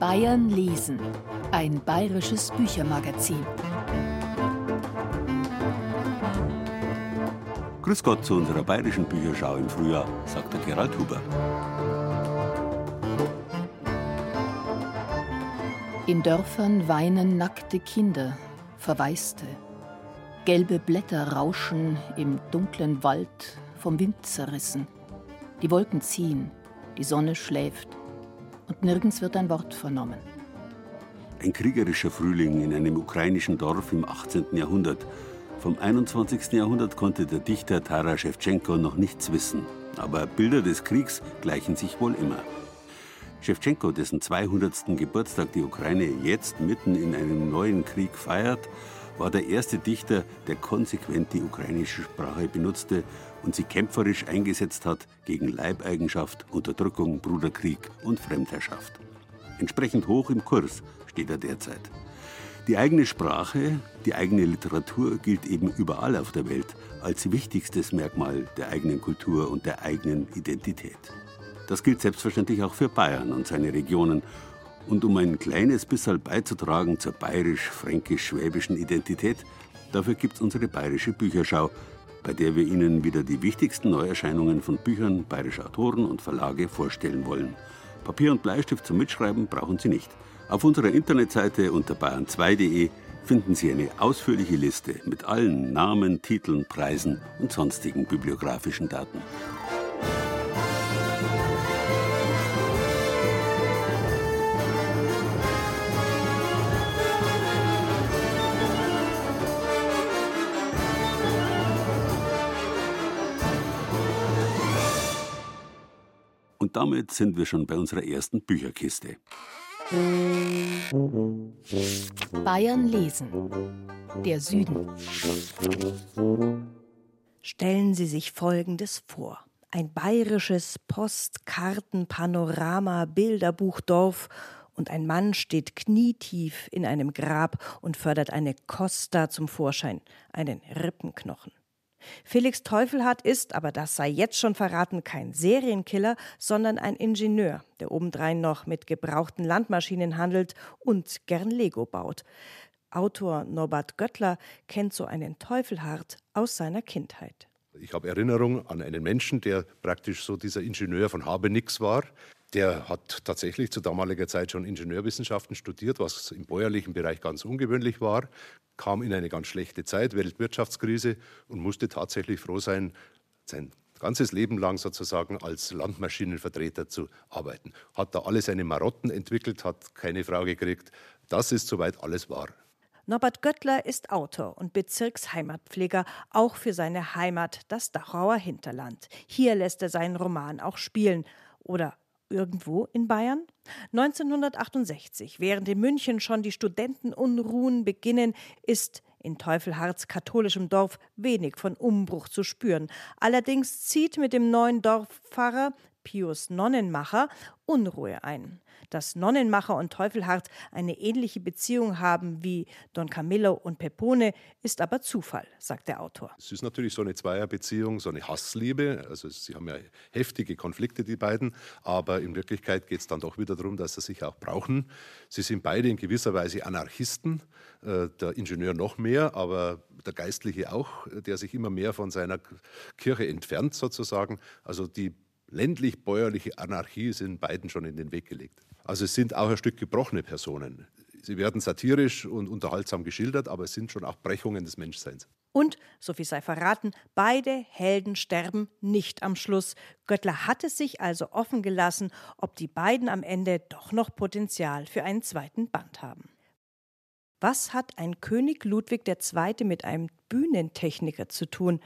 Bayern lesen, ein bayerisches Büchermagazin. Grüß Gott zu unserer bayerischen Bücherschau im Frühjahr, sagt der Gerald Huber. In Dörfern weinen nackte Kinder, Verwaiste. Gelbe Blätter rauschen im dunklen Wald, vom Wind zerrissen. Die Wolken ziehen, die Sonne schläft und nirgends wird ein Wort vernommen. Ein kriegerischer Frühling in einem ukrainischen Dorf im 18. Jahrhundert. Vom 21. Jahrhundert konnte der Dichter Taras Schewtschenko noch nichts wissen. Aber Bilder des Kriegs gleichen sich wohl immer. Schewtschenko, dessen 200. Geburtstag die Ukraine jetzt mitten in einem neuen Krieg feiert, war der erste Dichter, der konsequent die ukrainische Sprache benutzte und sie kämpferisch eingesetzt hat gegen Leibeigenschaft, Unterdrückung, Bruderkrieg und Fremdherrschaft. Entsprechend hoch im Kurs steht er derzeit. Die eigene Sprache, die eigene Literatur gilt eben überall auf der Welt als wichtigstes Merkmal der eigenen Kultur und der eigenen Identität. Das gilt selbstverständlich auch für Bayern und seine Regionen. Und um ein kleines bisschen beizutragen zur bayerisch-fränkisch-schwäbischen Identität, dafür gibt es unsere bayerische Bücherschau, bei der wir Ihnen wieder die wichtigsten Neuerscheinungen von Büchern bayerischer Autoren und Verlage vorstellen wollen. Papier und Bleistift zum Mitschreiben brauchen Sie nicht. Auf unserer Internetseite unter bayern2.de finden Sie eine ausführliche Liste mit allen Namen, Titeln, Preisen und sonstigen bibliografischen Daten. Und damit sind wir schon bei unserer ersten Bücherkiste. Bayern lesen. Der Süden. Stellen Sie sich Folgendes vor. Ein bayerisches Postkarten-Panorama-Bilderbuchdorf und ein Mann steht knietief in einem Grab und fördert eine Costa zum Vorschein, einen Rippenknochen. Felix Teufelhardt ist, aber das sei jetzt schon verraten, kein Serienkiller, sondern ein Ingenieur, der obendrein noch mit gebrauchten Landmaschinen handelt und gern Lego baut. Autor Norbert Göttler kennt so einen Teufelhardt aus seiner Kindheit. Ich habe Erinnerung an einen Menschen, der praktisch so dieser Ingenieur von Habenix war, der hat tatsächlich zu damaliger Zeit schon Ingenieurwissenschaften studiert, was im bäuerlichen Bereich ganz ungewöhnlich war, kam in eine ganz schlechte Zeit, Weltwirtschaftskrise und musste tatsächlich froh sein, sein ganzes Leben lang sozusagen als Landmaschinenvertreter zu arbeiten. Hat da alle seine Marotten entwickelt, hat keine Frau gekriegt. Das ist soweit alles wahr. Norbert Göttler ist Autor und Bezirksheimatpfleger, auch für seine Heimat, das Dachauer Hinterland. Hier lässt er seinen Roman auch spielen. Oder irgendwo in Bayern? 1968, während in München schon die Studentenunruhen beginnen, ist in Teufelhards katholischem Dorf wenig von Umbruch zu spüren. Allerdings zieht mit dem neuen Dorfpfarrer Pius Nonnenmacher Unruhe ein. Dass Nonnenmacher und Teufelhardt eine ähnliche Beziehung haben wie Don Camillo und Pepone, ist aber Zufall, sagt der Autor. Es ist natürlich so eine Zweierbeziehung, so eine Hassliebe. Also sie haben ja heftige Konflikte, die beiden, aber in Wirklichkeit geht es dann doch wieder darum, dass sie sich auch brauchen. Sie sind beide in gewisser Weise Anarchisten, äh, der Ingenieur noch mehr, aber der Geistliche auch, der sich immer mehr von seiner Kirche entfernt sozusagen. Also die ländlich-bäuerliche Anarchie ist in beiden schon in den Weg gelegt. Also es sind auch ein Stück gebrochene Personen. Sie werden satirisch und unterhaltsam geschildert, aber es sind schon auch Brechungen des Menschseins. Und, so viel sei verraten, beide Helden sterben nicht am Schluss. Göttler hat es sich also offen gelassen, ob die beiden am Ende doch noch Potenzial für einen zweiten Band haben. Was hat ein König Ludwig II. mit einem Bühnentechniker zu tun?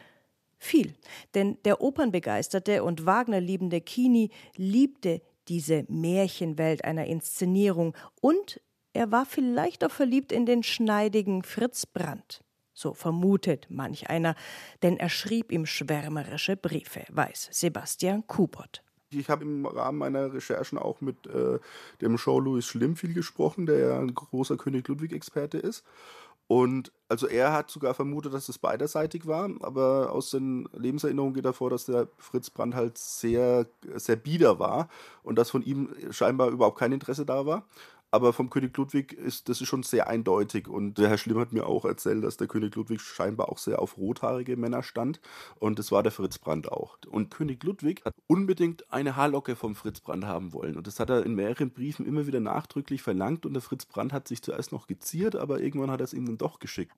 Viel, denn der Opernbegeisterte und Wagner-liebende Kini liebte diese Märchenwelt einer Inszenierung und er war vielleicht auch verliebt in den schneidigen Fritz Brandt. So vermutet manch einer, denn er schrieb ihm schwärmerische Briefe, weiß Sebastian Kubot. Ich habe im Rahmen meiner Recherchen auch mit äh, dem Show Louis Schlimm viel gesprochen, der ja ein großer König Ludwig-Experte ist. Und also er hat sogar vermutet, dass es beiderseitig war, aber aus den Lebenserinnerungen geht hervor, dass der Fritz Brandt halt sehr, sehr bieder war und dass von ihm scheinbar überhaupt kein Interesse da war. Aber vom König Ludwig ist das ist schon sehr eindeutig. Und der Herr Schlimm hat mir auch erzählt, dass der König Ludwig scheinbar auch sehr auf rothaarige Männer stand. Und das war der Fritz Brandt auch. Und König Ludwig hat unbedingt eine Haarlocke vom Fritz Brandt haben wollen. Und das hat er in mehreren Briefen immer wieder nachdrücklich verlangt. Und der Fritz Brandt hat sich zuerst noch geziert, aber irgendwann hat er es ihm dann doch geschickt.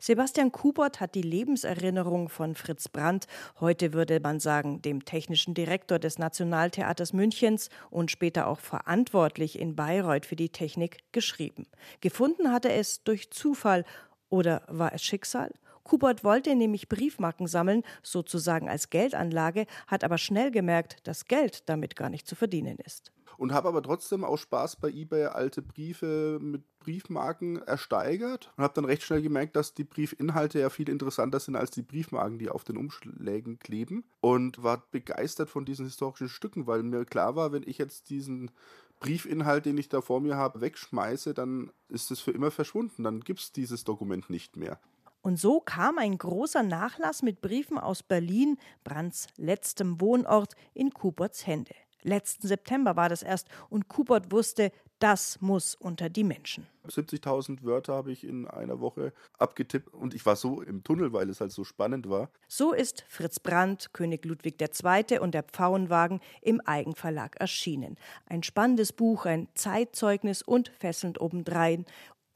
Sebastian Kubert hat die Lebenserinnerung von Fritz Brandt, heute würde man sagen, dem technischen Direktor des Nationaltheaters Münchens und später auch verantwortlich in Bayreuth für die Technik, geschrieben. Gefunden hat er es durch Zufall oder war es Schicksal? Kubert wollte nämlich Briefmarken sammeln, sozusagen als Geldanlage, hat aber schnell gemerkt, dass Geld damit gar nicht zu verdienen ist und habe aber trotzdem aus Spaß bei eBay alte Briefe mit Briefmarken ersteigert und habe dann recht schnell gemerkt, dass die Briefinhalte ja viel interessanter sind als die Briefmarken, die auf den Umschlägen kleben und war begeistert von diesen historischen Stücken, weil mir klar war, wenn ich jetzt diesen Briefinhalt, den ich da vor mir habe, wegschmeiße, dann ist es für immer verschwunden, dann gibt es dieses Dokument nicht mehr. Und so kam ein großer Nachlass mit Briefen aus Berlin, Brands letztem Wohnort, in Kuberts Hände. Letzten September war das erst und Kubert wusste, das muss unter die Menschen. 70.000 Wörter habe ich in einer Woche abgetippt und ich war so im Tunnel, weil es halt so spannend war. So ist Fritz Brandt, König Ludwig II. und der Pfauenwagen im Eigenverlag erschienen. Ein spannendes Buch, ein Zeitzeugnis und fesselnd obendrein.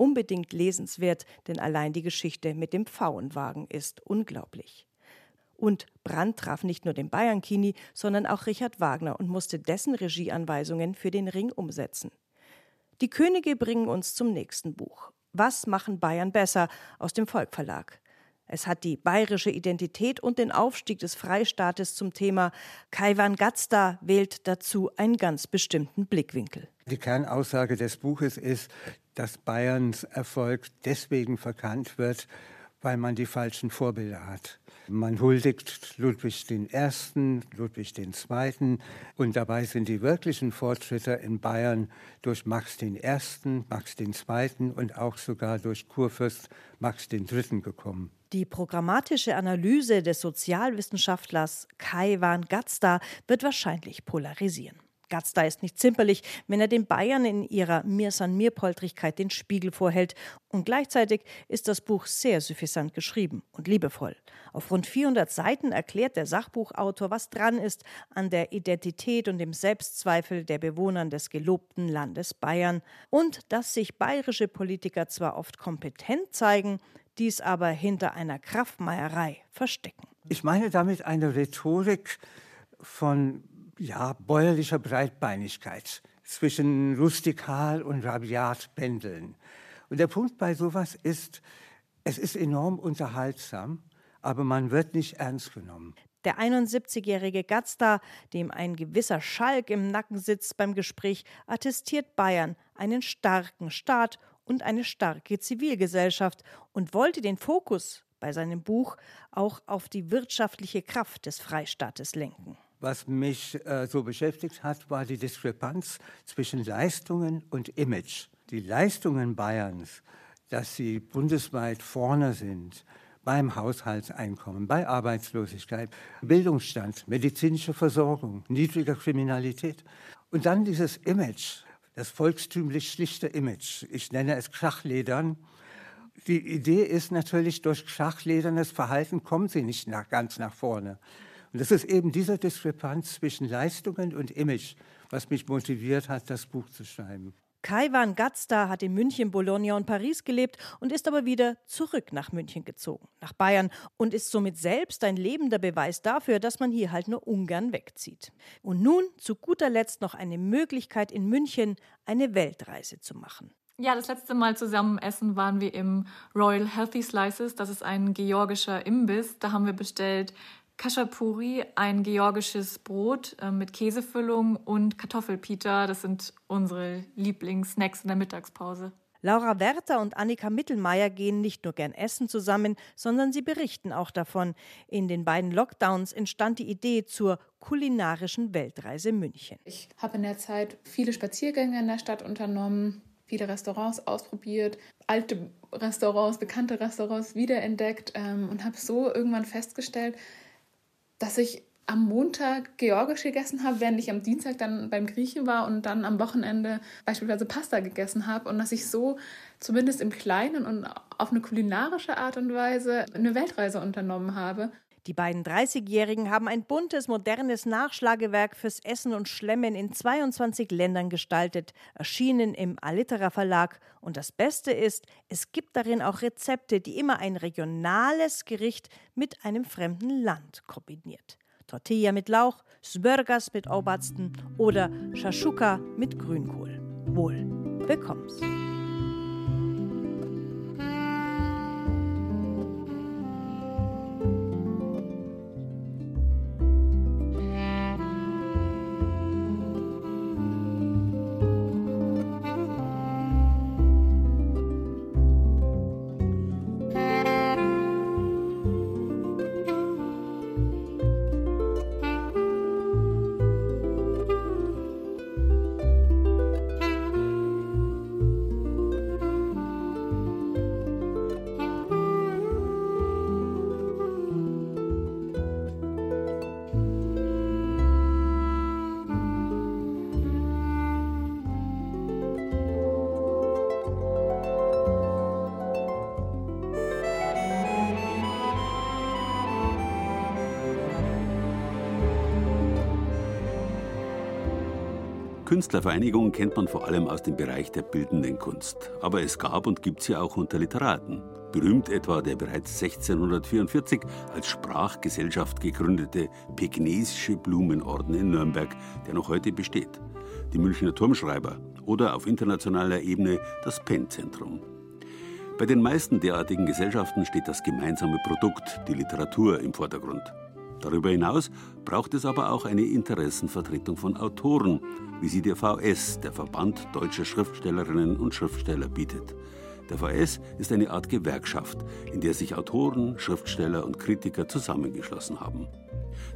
Unbedingt lesenswert, denn allein die Geschichte mit dem Pfauenwagen ist unglaublich. Und Brandt traf nicht nur den Bayern-Kini, sondern auch Richard Wagner und musste dessen Regieanweisungen für den Ring umsetzen. Die Könige bringen uns zum nächsten Buch. Was machen Bayern besser aus dem Volkverlag? Es hat die bayerische Identität und den Aufstieg des Freistaates zum Thema. Kaiwan Gatzda wählt dazu einen ganz bestimmten Blickwinkel. Die Kernaussage des Buches ist, dass Bayerns Erfolg deswegen verkannt wird, weil man die falschen Vorbilder hat. Man huldigt Ludwig I., Ludwig II. und dabei sind die wirklichen Fortschritte in Bayern durch Max I., Max II. und auch sogar durch Kurfürst Max III. gekommen. Die programmatische Analyse des Sozialwissenschaftlers Kai van Gatzda wird wahrscheinlich polarisieren. Gatzda ist nicht zimperlich, wenn er den Bayern in ihrer Mir san mir Poltrigkeit den Spiegel vorhält. Und gleichzeitig ist das Buch sehr suffisant geschrieben und liebevoll. Auf rund 400 Seiten erklärt der Sachbuchautor, was dran ist an der Identität und dem Selbstzweifel der Bewohner des gelobten Landes Bayern und dass sich bayerische Politiker zwar oft kompetent zeigen, dies aber hinter einer Kraftmeierei verstecken. Ich meine damit eine Rhetorik von ja, bäuerlicher Breitbeinigkeit zwischen rustikal und rabiat pendeln. Und der Punkt bei sowas ist, es ist enorm unterhaltsam, aber man wird nicht ernst genommen. Der 71-jährige Gatzda, dem ein gewisser Schalk im Nacken sitzt beim Gespräch, attestiert Bayern einen starken Staat und eine starke Zivilgesellschaft und wollte den Fokus bei seinem Buch auch auf die wirtschaftliche Kraft des Freistaates lenken. Was mich äh, so beschäftigt hat, war die Diskrepanz zwischen Leistungen und Image. Die Leistungen Bayerns, dass sie bundesweit vorne sind, beim Haushaltseinkommen, bei Arbeitslosigkeit, Bildungsstand, medizinische Versorgung, niedriger Kriminalität. Und dann dieses Image, das volkstümlich schlichte Image. Ich nenne es Krachledern. Die Idee ist natürlich, durch krachledernes Verhalten kommen sie nicht nach, ganz nach vorne. Und das ist eben diese Diskrepanz zwischen Leistungen und Image, was mich motiviert hat, das Buch zu schreiben. Kaiwan Gatzda hat in München, Bologna und Paris gelebt und ist aber wieder zurück nach München gezogen, nach Bayern und ist somit selbst ein lebender Beweis dafür, dass man hier halt nur ungern wegzieht. Und nun zu guter Letzt noch eine Möglichkeit in München, eine Weltreise zu machen. Ja, das letzte Mal zusammen essen waren wir im Royal Healthy Slices. Das ist ein georgischer Imbiss. Da haben wir bestellt Kashapuri, ein georgisches Brot äh, mit Käsefüllung und Kartoffelpita. Das sind unsere Lieblingssnacks in der Mittagspause. Laura Werther und Annika Mittelmeier gehen nicht nur gern essen zusammen, sondern sie berichten auch davon. In den beiden Lockdowns entstand die Idee zur kulinarischen Weltreise München. Ich habe in der Zeit viele Spaziergänge in der Stadt unternommen, viele Restaurants ausprobiert, alte Restaurants, bekannte Restaurants wiederentdeckt ähm, und habe so irgendwann festgestellt, dass ich am Montag georgisch gegessen habe, während ich am Dienstag dann beim Griechen war und dann am Wochenende beispielsweise Pasta gegessen habe und dass ich so zumindest im Kleinen und auf eine kulinarische Art und Weise eine Weltreise unternommen habe. Die beiden 30-Jährigen haben ein buntes, modernes Nachschlagewerk fürs Essen und Schlemmen in 22 Ländern gestaltet, erschienen im Alitera Verlag. Und das Beste ist, es gibt darin auch Rezepte, die immer ein regionales Gericht mit einem fremden Land kombiniert. Tortilla mit Lauch, Smörgas mit Aubatzten oder Shashuka mit Grünkohl. Wohl bekomm's. Künstlervereinigungen kennt man vor allem aus dem Bereich der bildenden Kunst. Aber es gab und gibt sie auch unter Literaten. Berühmt etwa der bereits 1644 als Sprachgesellschaft gegründete Pekinesische Blumenorden in Nürnberg, der noch heute besteht. Die Münchner Turmschreiber oder auf internationaler Ebene das Penn-Zentrum. Bei den meisten derartigen Gesellschaften steht das gemeinsame Produkt, die Literatur, im Vordergrund. Darüber hinaus braucht es aber auch eine Interessenvertretung von Autoren, wie sie der VS, der Verband deutscher Schriftstellerinnen und Schriftsteller, bietet. Der VS ist eine Art Gewerkschaft, in der sich Autoren, Schriftsteller und Kritiker zusammengeschlossen haben.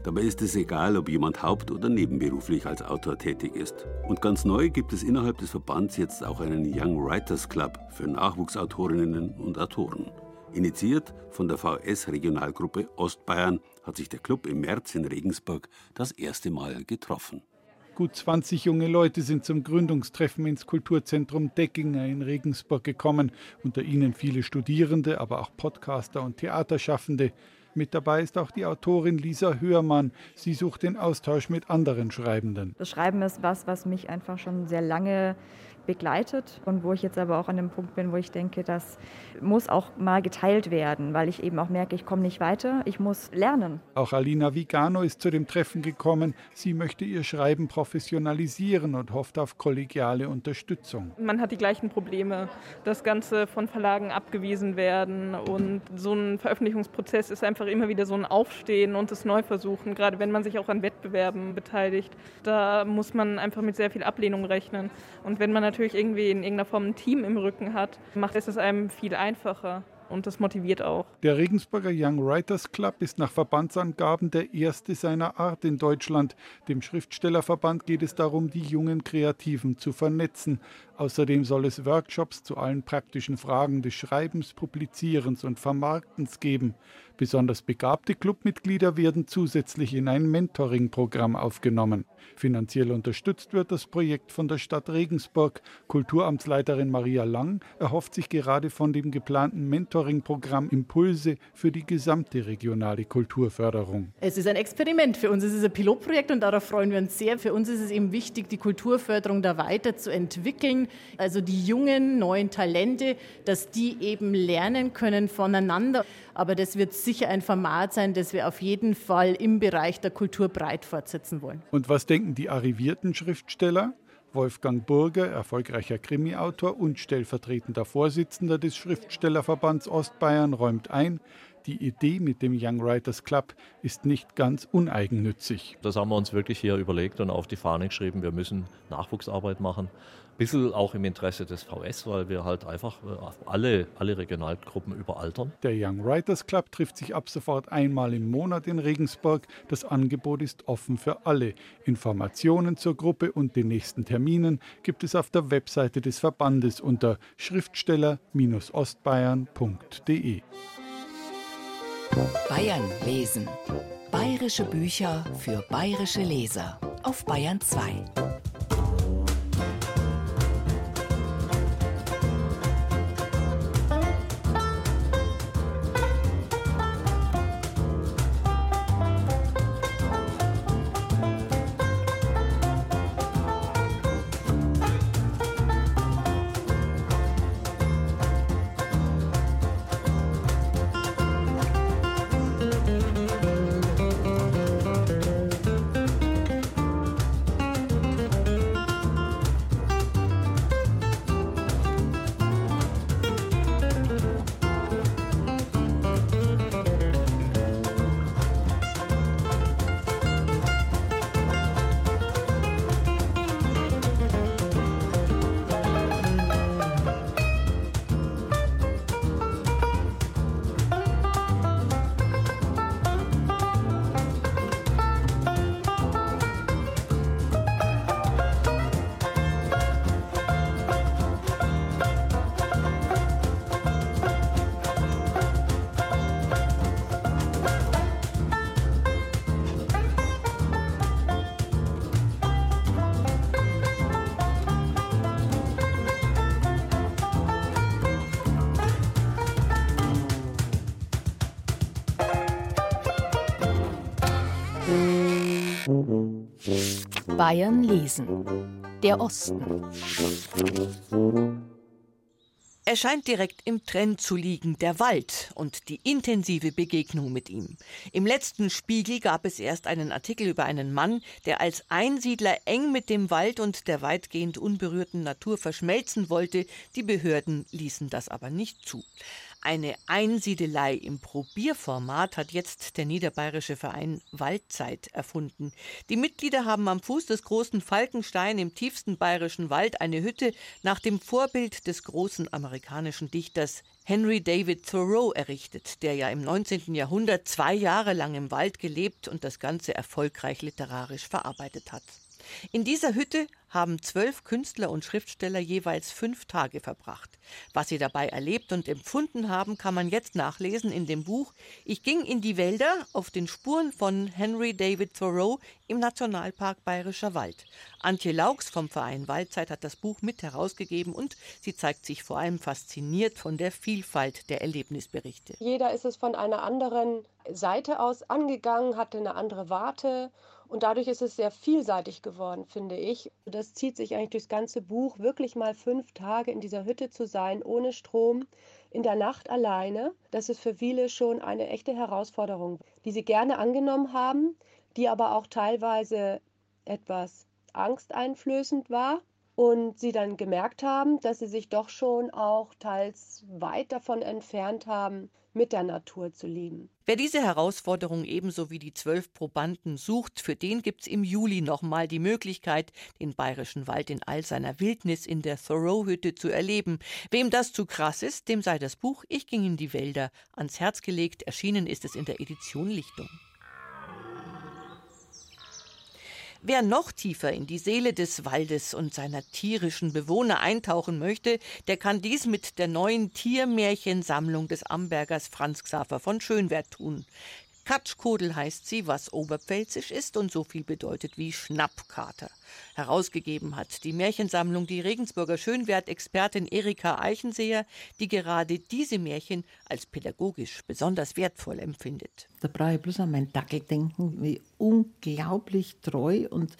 Dabei ist es egal, ob jemand haupt- oder nebenberuflich als Autor tätig ist. Und ganz neu gibt es innerhalb des Verbands jetzt auch einen Young Writers Club für Nachwuchsautorinnen und Autoren. Initiiert von der VS-Regionalgruppe Ostbayern hat sich der Club im März in Regensburg das erste Mal getroffen. Gut 20 junge Leute sind zum Gründungstreffen ins Kulturzentrum Deckinger in Regensburg gekommen, unter ihnen viele Studierende, aber auch Podcaster und Theaterschaffende. Mit dabei ist auch die Autorin Lisa Hörmann. Sie sucht den Austausch mit anderen Schreibenden. Das Schreiben ist was, was mich einfach schon sehr lange begleitet und wo ich jetzt aber auch an dem Punkt bin, wo ich denke, das muss auch mal geteilt werden, weil ich eben auch merke, ich komme nicht weiter, ich muss lernen. Auch Alina Vigano ist zu dem Treffen gekommen. Sie möchte ihr Schreiben professionalisieren und hofft auf kollegiale Unterstützung. Man hat die gleichen Probleme, das Ganze von Verlagen abgewiesen werden und so ein Veröffentlichungsprozess ist einfach immer wieder so ein Aufstehen und das Neuversuchen, gerade wenn man sich auch an Wettbewerben beteiligt. Da muss man einfach mit sehr viel Ablehnung rechnen und wenn man natürlich irgendwie in irgendeiner Form ein Team im Rücken hat, macht es es einem viel einfacher. Und das motiviert auch. Der Regensburger Young Writers Club ist nach Verbandsangaben der erste seiner Art in Deutschland. Dem Schriftstellerverband geht es darum, die jungen Kreativen zu vernetzen. Außerdem soll es Workshops zu allen praktischen Fragen des Schreibens, Publizierens und Vermarktens geben. Besonders begabte Clubmitglieder werden zusätzlich in ein Mentoring-Programm aufgenommen. Finanziell unterstützt wird das Projekt von der Stadt Regensburg. Kulturamtsleiterin Maria Lang erhofft sich gerade von dem geplanten Mentoring-Programm Impulse für die gesamte regionale Kulturförderung. Es ist ein Experiment für uns. Es ist ein Pilotprojekt und darauf freuen wir uns sehr. Für uns ist es eben wichtig, die Kulturförderung da weiterzuentwickeln. Also die jungen, neuen Talente, dass die eben lernen können voneinander. Aber das wird sicher ein Format sein, das wir auf jeden Fall im Bereich der Kultur breit fortsetzen wollen. Und was denken die arrivierten Schriftsteller? Wolfgang Burger, erfolgreicher Krimiautor und stellvertretender Vorsitzender des Schriftstellerverbands Ostbayern, räumt ein, die Idee mit dem Young Writers Club ist nicht ganz uneigennützig. Das haben wir uns wirklich hier überlegt und auf die Fahne geschrieben. Wir müssen Nachwuchsarbeit machen. Ein bisschen auch im Interesse des VS, weil wir halt einfach äh, alle, alle Regionalgruppen überaltern. Der Young Writers Club trifft sich ab sofort einmal im Monat in Regensburg. Das Angebot ist offen für alle. Informationen zur Gruppe und den nächsten Terminen gibt es auf der Webseite des Verbandes unter schriftsteller-ostbayern.de. Bayern lesen. Bayerische Bücher für bayerische Leser auf Bayern 2. Bayern lesen. Der Osten. Er scheint direkt im Trend zu liegen, der Wald und die intensive Begegnung mit ihm. Im letzten Spiegel gab es erst einen Artikel über einen Mann, der als Einsiedler eng mit dem Wald und der weitgehend unberührten Natur verschmelzen wollte. Die Behörden ließen das aber nicht zu. Eine Einsiedelei im Probierformat hat jetzt der niederbayerische Verein Waldzeit erfunden. Die Mitglieder haben am Fuß des großen Falkenstein im tiefsten bayerischen Wald eine Hütte nach dem Vorbild des großen amerikanischen Dichters Henry David Thoreau errichtet, der ja im 19. Jahrhundert zwei Jahre lang im Wald gelebt und das Ganze erfolgreich literarisch verarbeitet hat. In dieser Hütte haben zwölf Künstler und Schriftsteller jeweils fünf Tage verbracht. Was sie dabei erlebt und empfunden haben, kann man jetzt nachlesen in dem Buch Ich ging in die Wälder auf den Spuren von Henry David Thoreau im Nationalpark Bayerischer Wald. Antje Laux vom Verein Waldzeit hat das Buch mit herausgegeben und sie zeigt sich vor allem fasziniert von der Vielfalt der Erlebnisberichte. Jeder ist es von einer anderen Seite aus angegangen, hatte eine andere Warte und dadurch ist es sehr vielseitig geworden, finde ich. Das zieht sich eigentlich durchs ganze Buch, wirklich mal fünf Tage in dieser Hütte zu sein, ohne Strom, in der Nacht alleine. Das ist für viele schon eine echte Herausforderung, die sie gerne angenommen haben, die aber auch teilweise etwas angsteinflößend war und sie dann gemerkt haben, dass sie sich doch schon auch teils weit davon entfernt haben, mit der Natur zu leben. Wer diese Herausforderung ebenso wie die zwölf Probanden sucht, für den gibt es im Juli nochmal die Möglichkeit, den bayerischen Wald in all seiner Wildnis in der Thoreau-Hütte zu erleben. Wem das zu krass ist, dem sei das Buch Ich ging in die Wälder ans Herz gelegt. Erschienen ist es in der Edition Lichtung. Wer noch tiefer in die Seele des Waldes und seiner tierischen Bewohner eintauchen möchte, der kann dies mit der neuen Tiermärchensammlung des Ambergers Franz Xaver von Schönwert tun. Katschkodel heißt sie, was oberpfälzisch ist und so viel bedeutet wie Schnappkater. Herausgegeben hat die Märchensammlung die Regensburger Schönwert-Expertin Erika Eichenseher, die gerade diese Märchen als pädagogisch besonders wertvoll empfindet. Da brauche ich bloß an meinen Dackel denken, wie unglaublich treu und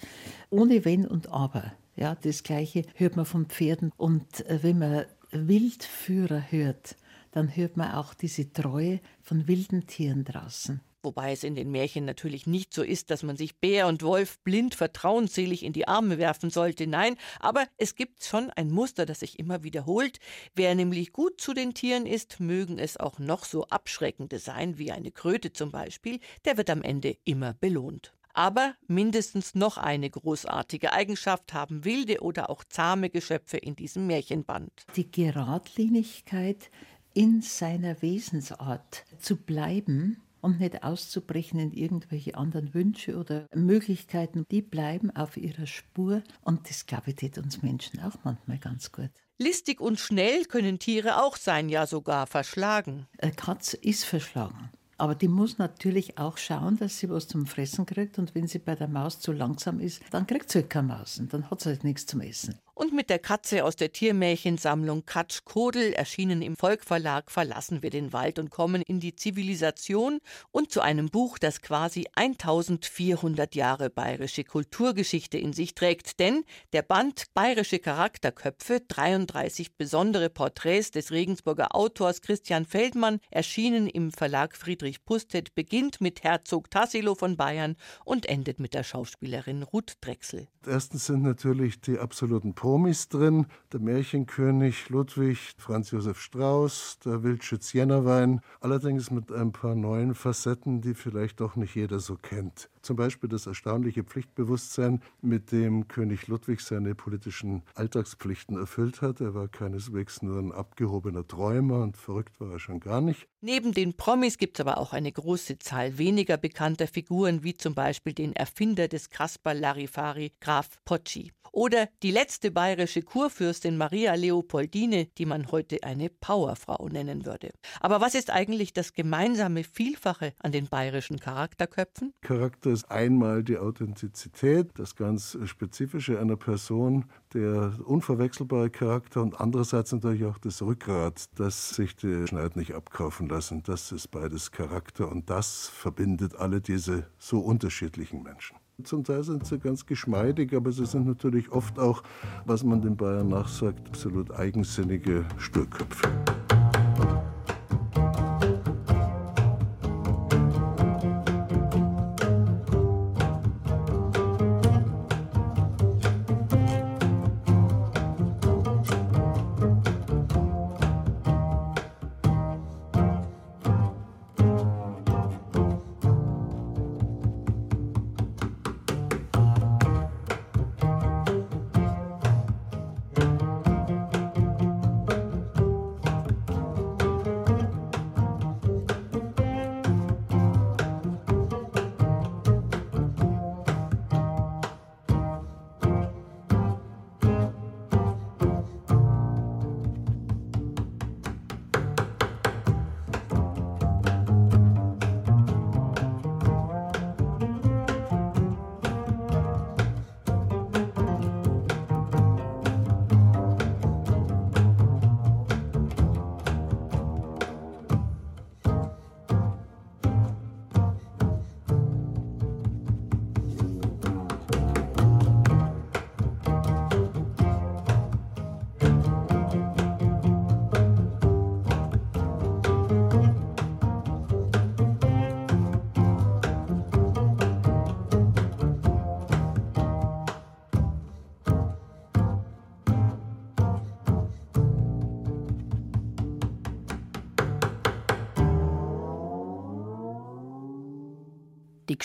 ohne Wenn und Aber. Ja, das Gleiche hört man von Pferden. Und äh, wenn man Wildführer hört, dann hört man auch diese Treue von wilden Tieren draußen. Wobei es in den Märchen natürlich nicht so ist, dass man sich Bär und Wolf blind vertrauensselig in die Arme werfen sollte. Nein, aber es gibt schon ein Muster, das sich immer wiederholt. Wer nämlich gut zu den Tieren ist, mögen es auch noch so abschreckende sein, wie eine Kröte zum Beispiel, der wird am Ende immer belohnt. Aber mindestens noch eine großartige Eigenschaft haben wilde oder auch zahme Geschöpfe in diesem Märchenband. Die Geradlinigkeit in seiner Wesensart zu bleiben und nicht auszubrechen in irgendwelche anderen Wünsche oder Möglichkeiten, die bleiben auf ihrer Spur und das glaube ich tut uns Menschen auch manchmal ganz gut. Listig und schnell können Tiere auch sein, ja sogar verschlagen. Eine Katze ist verschlagen. Aber die muss natürlich auch schauen, dass sie was zum Fressen kriegt. Und wenn sie bei der Maus zu langsam ist, dann kriegt sie halt keine Maus und dann hat sie halt nichts zum Essen. Und mit der Katze aus der Tiermärchensammlung Katsch Kodel, erschienen im Volkverlag, verlassen wir den Wald und kommen in die Zivilisation und zu einem Buch, das quasi 1400 Jahre bayerische Kulturgeschichte in sich trägt. Denn der Band Bayerische Charakterköpfe, 33 besondere Porträts des Regensburger Autors Christian Feldmann, erschienen im Verlag Friedrich Pustet, beginnt mit Herzog Tassilo von Bayern und endet mit der Schauspielerin Ruth Drechsel. Erstens sind natürlich die absoluten Promis drin. Der Märchenkönig Ludwig, Franz Josef Strauß, der Wildschütz Jennerwein. Allerdings mit ein paar neuen Facetten, die vielleicht auch nicht jeder so kennt. Zum Beispiel das erstaunliche Pflichtbewusstsein, mit dem König Ludwig seine politischen Alltagspflichten erfüllt hat. Er war keineswegs nur ein abgehobener Träumer und verrückt war er schon gar nicht. Neben den Promis gibt es aber auch eine große Zahl weniger bekannter Figuren, wie zum Beispiel den Erfinder des Kasper Larifari, Graf Pocci. Oder die letzte bayerische Kurfürstin Maria Leopoldine, die man heute eine Powerfrau nennen würde. Aber was ist eigentlich das gemeinsame Vielfache an den bayerischen Charakterköpfen? Charakter ist einmal die Authentizität, das ganz Spezifische einer Person, der unverwechselbare Charakter und andererseits natürlich auch das Rückgrat, das sich die Schneid nicht abkaufen lassen. Das ist beides Charakter und das verbindet alle diese so unterschiedlichen Menschen. Zum Teil sind sie ganz geschmeidig, aber sie sind natürlich oft auch, was man den Bayern nachsagt, absolut eigensinnige Sturköpfe.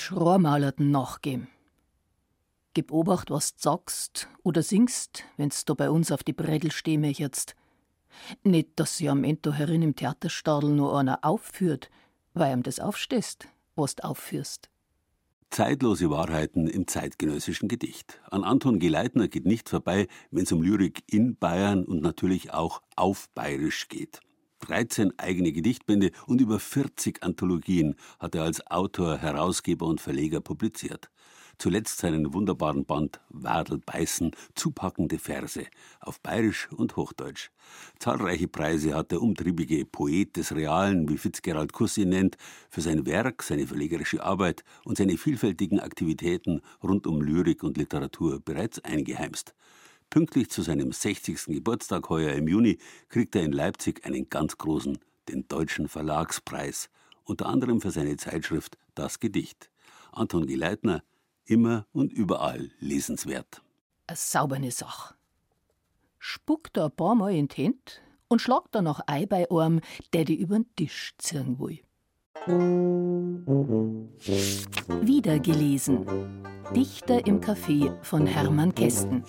Die Geschrormalerten nachgeben. Gib Obacht, was du sagst oder singst, wenn's da bei uns auf die Bredel stehen jetzt. Nicht, dass sie am Ende herin im Theaterstadel nur einer aufführt, weil ihm das aufstehst, was du aufführst. Zeitlose Wahrheiten im zeitgenössischen Gedicht. An Anton Geleitner geht nicht vorbei, wenn es um Lyrik in Bayern und natürlich auch auf Bayerisch geht. 13 eigene Gedichtbände und über 40 Anthologien hat er als Autor, Herausgeber und Verleger publiziert. Zuletzt seinen wunderbaren Band Wadel beißen, zupackende Verse auf Bayerisch und Hochdeutsch. Zahlreiche Preise hat der umtriebige Poet des Realen, wie Fitzgerald Kuss ihn nennt, für sein Werk, seine verlegerische Arbeit und seine vielfältigen Aktivitäten rund um Lyrik und Literatur bereits eingeheimst. Pünktlich zu seinem 60. Geburtstag heuer im Juni kriegt er in Leipzig einen ganz großen, den Deutschen Verlagspreis. unter anderem für seine Zeitschrift Das Gedicht. Anton Geleitner, immer und überall lesenswert. Eine saubere Sache. Spuckt er ein paar Mal in die Hände und schlagt er noch ein bei einem, der die über den Tisch ziehen will. Wieder gelesen. Dichter im Café von Hermann Kästen.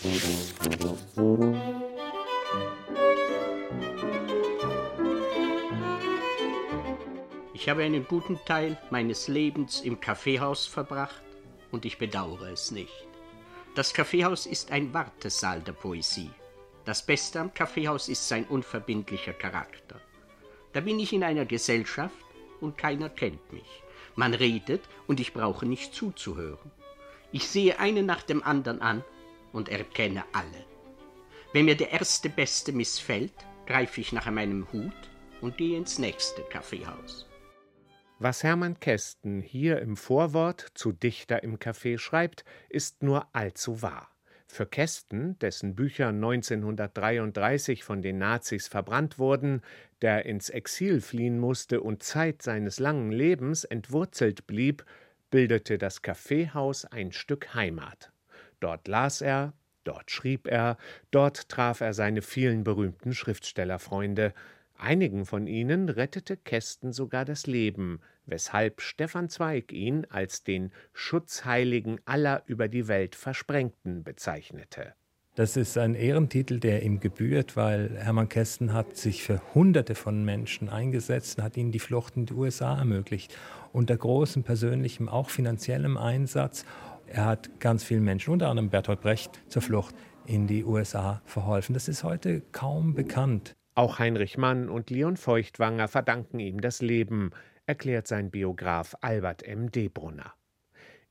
Ich habe einen guten Teil meines Lebens im Kaffeehaus verbracht und ich bedauere es nicht. Das Kaffeehaus ist ein Wartesaal der Poesie. Das Beste am Kaffeehaus ist sein unverbindlicher Charakter. Da bin ich in einer Gesellschaft und keiner kennt mich. Man redet und ich brauche nicht zuzuhören. Ich sehe einen nach dem anderen an und erkenne alle. Wenn mir der erste Beste missfällt, greife ich nach meinem Hut und gehe ins nächste Kaffeehaus. Was Hermann Kästen hier im Vorwort zu Dichter im Café schreibt, ist nur allzu wahr. Für Kästen, dessen Bücher 1933 von den Nazis verbrannt wurden, der ins Exil fliehen musste und Zeit seines langen Lebens entwurzelt blieb, bildete das Kaffeehaus ein Stück Heimat. Dort las er, dort schrieb er, dort traf er seine vielen berühmten Schriftstellerfreunde. Einigen von ihnen rettete Kästen sogar das Leben, weshalb Stefan Zweig ihn als den Schutzheiligen aller über die Welt Versprengten bezeichnete. Das ist ein Ehrentitel, der ihm gebührt, weil Hermann Kästen hat sich für Hunderte von Menschen eingesetzt und hat ihnen die Flucht in die USA ermöglicht. Unter großem persönlichem, auch finanziellem Einsatz. Er hat ganz vielen Menschen, unter anderem Bertolt Brecht, zur Flucht in die USA verholfen. Das ist heute kaum bekannt. Auch Heinrich Mann und Leon Feuchtwanger verdanken ihm das Leben erklärt sein Biograf Albert M. Debrunner.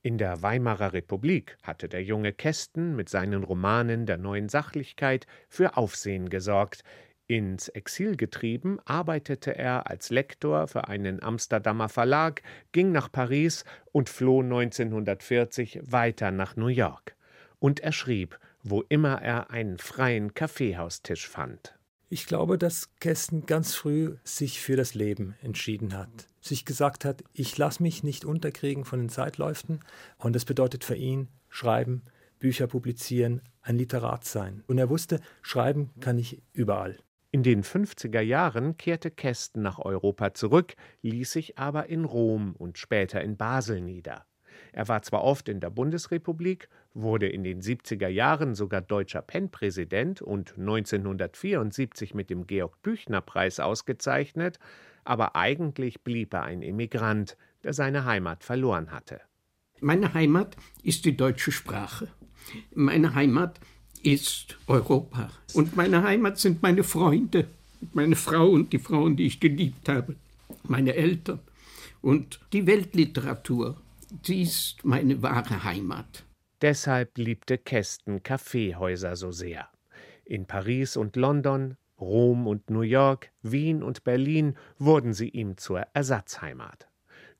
In der Weimarer Republik hatte der junge Kästen mit seinen Romanen der neuen Sachlichkeit für Aufsehen gesorgt. Ins Exil getrieben arbeitete er als Lektor für einen Amsterdamer Verlag, ging nach Paris und floh 1940 weiter nach New York. Und er schrieb, wo immer er einen freien Kaffeehaustisch fand. Ich glaube, dass Kästen ganz früh sich für das Leben entschieden hat. Sich gesagt hat, ich lasse mich nicht unterkriegen von den Zeitläuften. Und das bedeutet für ihn Schreiben, Bücher publizieren, ein Literat sein. Und er wusste, schreiben kann ich überall. In den 50er Jahren kehrte Kästen nach Europa zurück, ließ sich aber in Rom und später in Basel nieder. Er war zwar oft in der Bundesrepublik, wurde in den 70er Jahren sogar deutscher Pennpräsident und 1974 mit dem Georg-Büchner-Preis ausgezeichnet, aber eigentlich blieb er ein Emigrant, der seine Heimat verloren hatte. Meine Heimat ist die deutsche Sprache. Meine Heimat ist Europa. Und meine Heimat sind meine Freunde, meine Frau und die Frauen, die ich geliebt habe, meine Eltern und die Weltliteratur. Sie ist meine wahre Heimat. Deshalb liebte Kästen Kaffeehäuser so sehr. In Paris und London, Rom und New York, Wien und Berlin wurden sie ihm zur Ersatzheimat.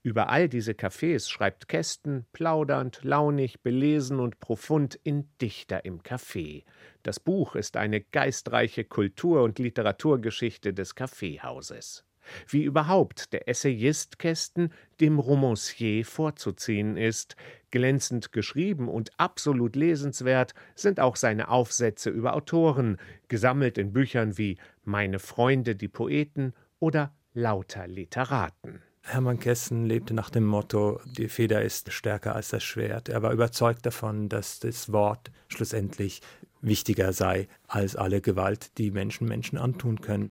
Über all diese Cafés schreibt Kästen, plaudernd, launig, belesen und profund in Dichter im Café. Das Buch ist eine geistreiche Kultur- und Literaturgeschichte des Kaffeehauses wie überhaupt der Essayist Kästen dem Romancier vorzuziehen ist. Glänzend geschrieben und absolut lesenswert sind auch seine Aufsätze über Autoren, gesammelt in Büchern wie Meine Freunde, die Poeten oder Lauter Literaten. Hermann Kästen lebte nach dem Motto, die Feder ist stärker als das Schwert. Er war überzeugt davon, dass das Wort schlussendlich wichtiger sei als alle Gewalt, die Menschen Menschen antun können.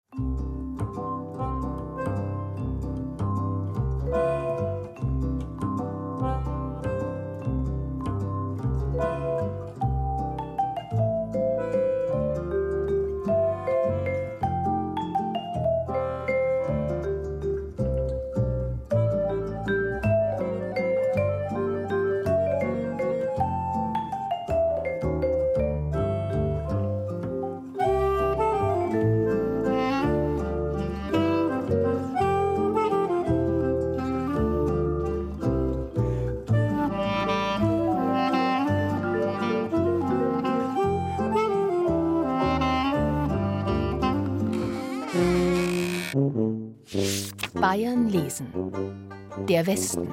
Der Westen.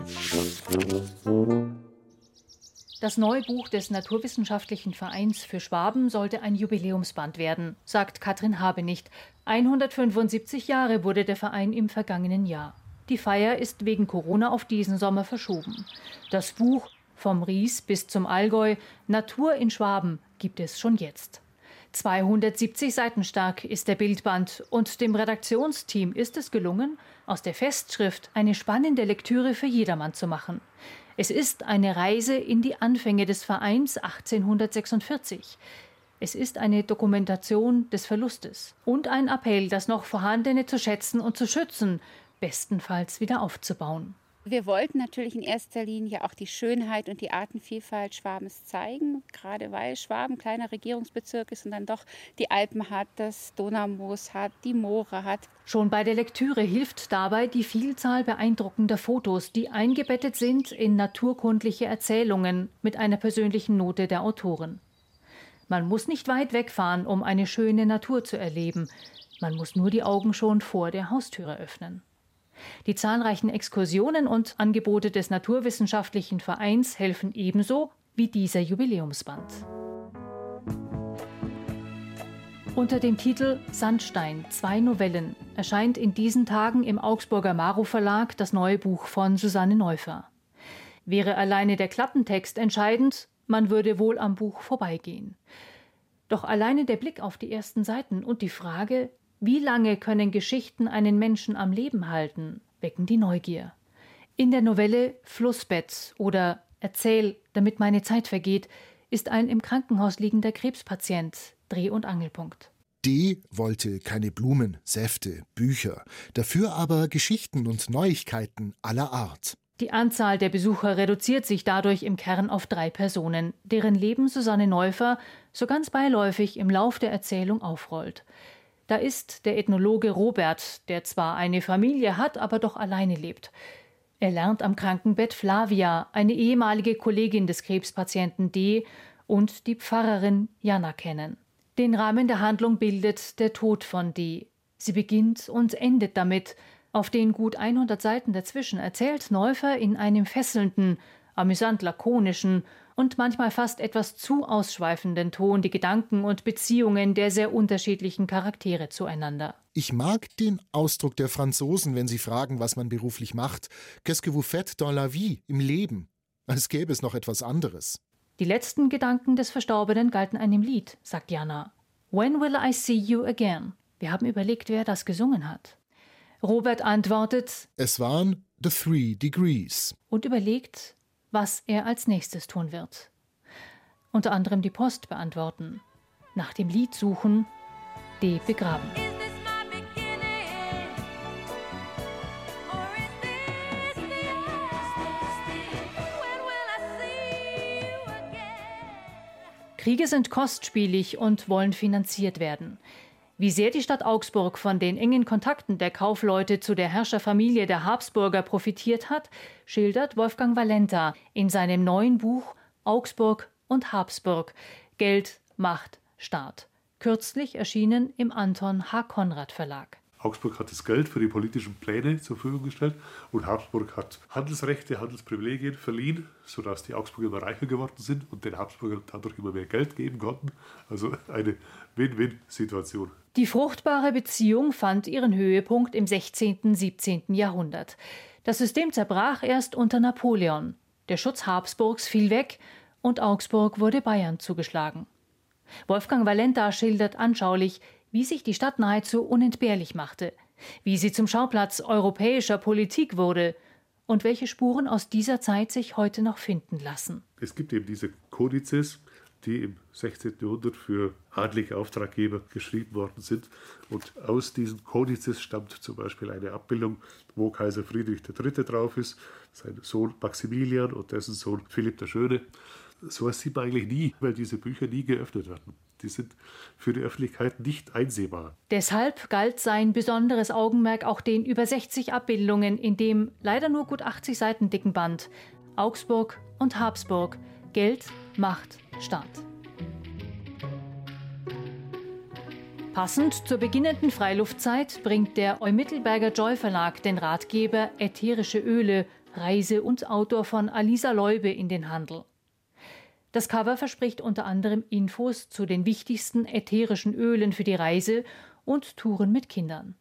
Das neue Buch des Naturwissenschaftlichen Vereins für Schwaben sollte ein Jubiläumsband werden, sagt Katrin Habenicht. 175 Jahre wurde der Verein im vergangenen Jahr. Die Feier ist wegen Corona auf diesen Sommer verschoben. Das Buch Vom Ries bis zum Allgäu Natur in Schwaben gibt es schon jetzt. 270 Seiten stark ist der Bildband und dem Redaktionsteam ist es gelungen, aus der Festschrift eine spannende Lektüre für jedermann zu machen. Es ist eine Reise in die Anfänge des Vereins 1846. Es ist eine Dokumentation des Verlustes und ein Appell, das noch Vorhandene zu schätzen und zu schützen, bestenfalls wieder aufzubauen. Wir wollten natürlich in erster Linie auch die Schönheit und die Artenvielfalt Schwabens zeigen, gerade weil Schwaben kleiner Regierungsbezirk ist und dann doch die Alpen hat, das Donaumoos hat, die Moore hat. Schon bei der Lektüre hilft dabei die Vielzahl beeindruckender Fotos, die eingebettet sind in naturkundliche Erzählungen mit einer persönlichen Note der Autoren. Man muss nicht weit wegfahren, um eine schöne Natur zu erleben. Man muss nur die Augen schon vor der Haustüre öffnen. Die zahlreichen Exkursionen und Angebote des Naturwissenschaftlichen Vereins helfen ebenso wie dieser Jubiläumsband. Unter dem Titel Sandstein, zwei Novellen, erscheint in diesen Tagen im Augsburger Maro Verlag das neue Buch von Susanne Neufer. Wäre alleine der Klappentext entscheidend, man würde wohl am Buch vorbeigehen. Doch alleine der Blick auf die ersten Seiten und die Frage, wie lange können Geschichten einen Menschen am Leben halten, wecken die Neugier. In der Novelle Flussbett oder Erzähl, damit meine Zeit vergeht, ist ein im Krankenhaus liegender Krebspatient Dreh- und Angelpunkt. D wollte keine Blumen, Säfte, Bücher, dafür aber Geschichten und Neuigkeiten aller Art. Die Anzahl der Besucher reduziert sich dadurch im Kern auf drei Personen, deren Leben Susanne Neufer so ganz beiläufig im Lauf der Erzählung aufrollt. Da ist der Ethnologe Robert, der zwar eine Familie hat, aber doch alleine lebt. Er lernt am Krankenbett Flavia, eine ehemalige Kollegin des Krebspatienten D, und die Pfarrerin Jana kennen. Den Rahmen der Handlung bildet der Tod von D. Sie beginnt und endet damit. Auf den gut 100 Seiten dazwischen erzählt Neufer in einem fesselnden, amüsant lakonischen und manchmal fast etwas zu ausschweifenden Ton die Gedanken und Beziehungen der sehr unterschiedlichen Charaktere zueinander. Ich mag den Ausdruck der Franzosen, wenn sie fragen, was man beruflich macht. Qu'est-ce que vous faites dans la vie, im Leben? Als gäbe es noch etwas anderes. Die letzten Gedanken des Verstorbenen galten einem Lied, sagt Jana. When will I see you again? Wir haben überlegt, wer das gesungen hat. Robert antwortet: Es waren The Three Degrees. Und überlegt, was er als nächstes tun wird. Unter anderem die Post beantworten, nach dem Lied suchen, D begraben. Kriege sind kostspielig und wollen finanziert werden. Wie sehr die Stadt Augsburg von den engen Kontakten der Kaufleute zu der Herrscherfamilie der Habsburger profitiert hat, schildert Wolfgang Valenta in seinem neuen Buch Augsburg und Habsburg Geld, Macht, Staat. Kürzlich erschienen im Anton H. Konrad Verlag. Augsburg hat das Geld für die politischen Pläne zur Verfügung gestellt und Habsburg hat Handelsrechte, Handelsprivilegien verliehen, sodass die Augsburger immer reicher geworden sind und den Habsburgern dadurch immer mehr Geld geben konnten. Also eine Win-Win-Situation. Die fruchtbare Beziehung fand ihren Höhepunkt im 16. 17. Jahrhundert. Das System zerbrach erst unter Napoleon. Der Schutz Habsburgs fiel weg und Augsburg wurde Bayern zugeschlagen. Wolfgang Valenta schildert anschaulich, wie sich die Stadt nahezu unentbehrlich machte, wie sie zum Schauplatz europäischer Politik wurde und welche Spuren aus dieser Zeit sich heute noch finden lassen. Es gibt eben diese Kodizes, die im 16. Jahrhundert für adlige Auftraggeber geschrieben worden sind. Und aus diesen Kodizes stammt zum Beispiel eine Abbildung, wo Kaiser Friedrich III. drauf ist, sein Sohn Maximilian und dessen Sohn Philipp der Schöne. So etwas sieht man eigentlich nie, weil diese Bücher nie geöffnet werden. Die sind für die Öffentlichkeit nicht einsehbar. Deshalb galt sein besonderes Augenmerk auch den über 60 Abbildungen in dem leider nur gut 80 Seiten dicken Band Augsburg und Habsburg Geld, Macht, Staat. Passend zur beginnenden Freiluftzeit bringt der Eumittelberger Joy Verlag den Ratgeber Ätherische Öle, Reise und Autor von Alisa Leube in den Handel. Das Cover verspricht unter anderem Infos zu den wichtigsten ätherischen Ölen für die Reise und Touren mit Kindern.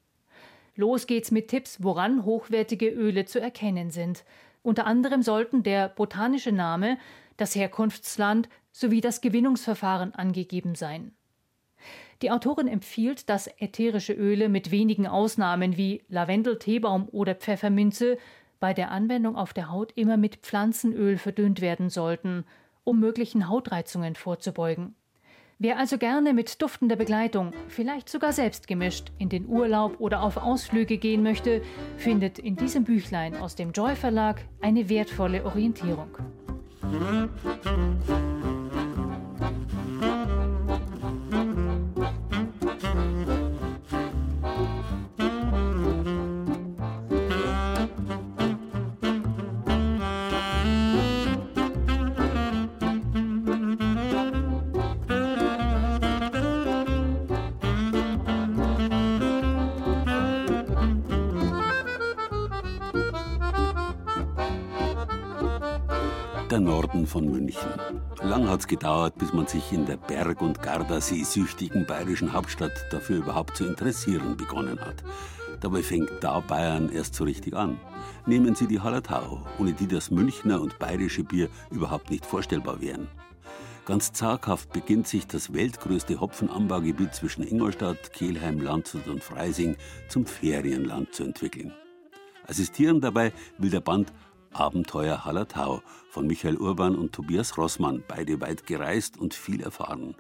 Los geht's mit Tipps, woran hochwertige Öle zu erkennen sind. Unter anderem sollten der botanische Name, das Herkunftsland sowie das Gewinnungsverfahren angegeben sein. Die Autorin empfiehlt, dass ätherische Öle mit wenigen Ausnahmen wie Lavendel, Teebaum oder Pfefferminze bei der Anwendung auf der Haut immer mit Pflanzenöl verdünnt werden sollten, um möglichen Hautreizungen vorzubeugen. Wer also gerne mit duftender Begleitung, vielleicht sogar selbst gemischt, in den Urlaub oder auf Ausflüge gehen möchte, findet in diesem Büchlein aus dem Joy Verlag eine wertvolle Orientierung. Von München. Lang hat's gedauert, bis man sich in der Berg- und Gardasee-süchtigen bayerischen Hauptstadt dafür überhaupt zu interessieren begonnen hat. Dabei fängt da Bayern erst so richtig an. Nehmen Sie die Hallertau, ohne die das Münchner und bayerische Bier überhaupt nicht vorstellbar wären. Ganz zaghaft beginnt sich das weltgrößte Hopfenanbaugebiet zwischen Ingolstadt, Kelheim, Landshut und Freising zum Ferienland zu entwickeln. Assistieren dabei will der Band Abenteuer Hallertau von Michael Urban und Tobias Rossmann, beide weit gereist und viel erfahren.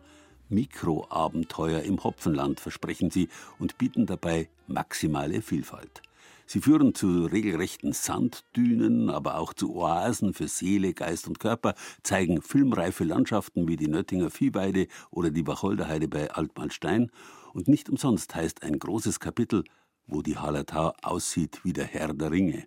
Mikroabenteuer im Hopfenland versprechen sie und bieten dabei maximale Vielfalt. Sie führen zu regelrechten Sanddünen, aber auch zu Oasen für Seele, Geist und Körper, zeigen filmreife Landschaften wie die Nöttinger Viehweide oder die Wacholderheide bei Altmalstein. Und nicht umsonst heißt ein großes Kapitel, wo die Hallertau aussieht wie der Herr der Ringe.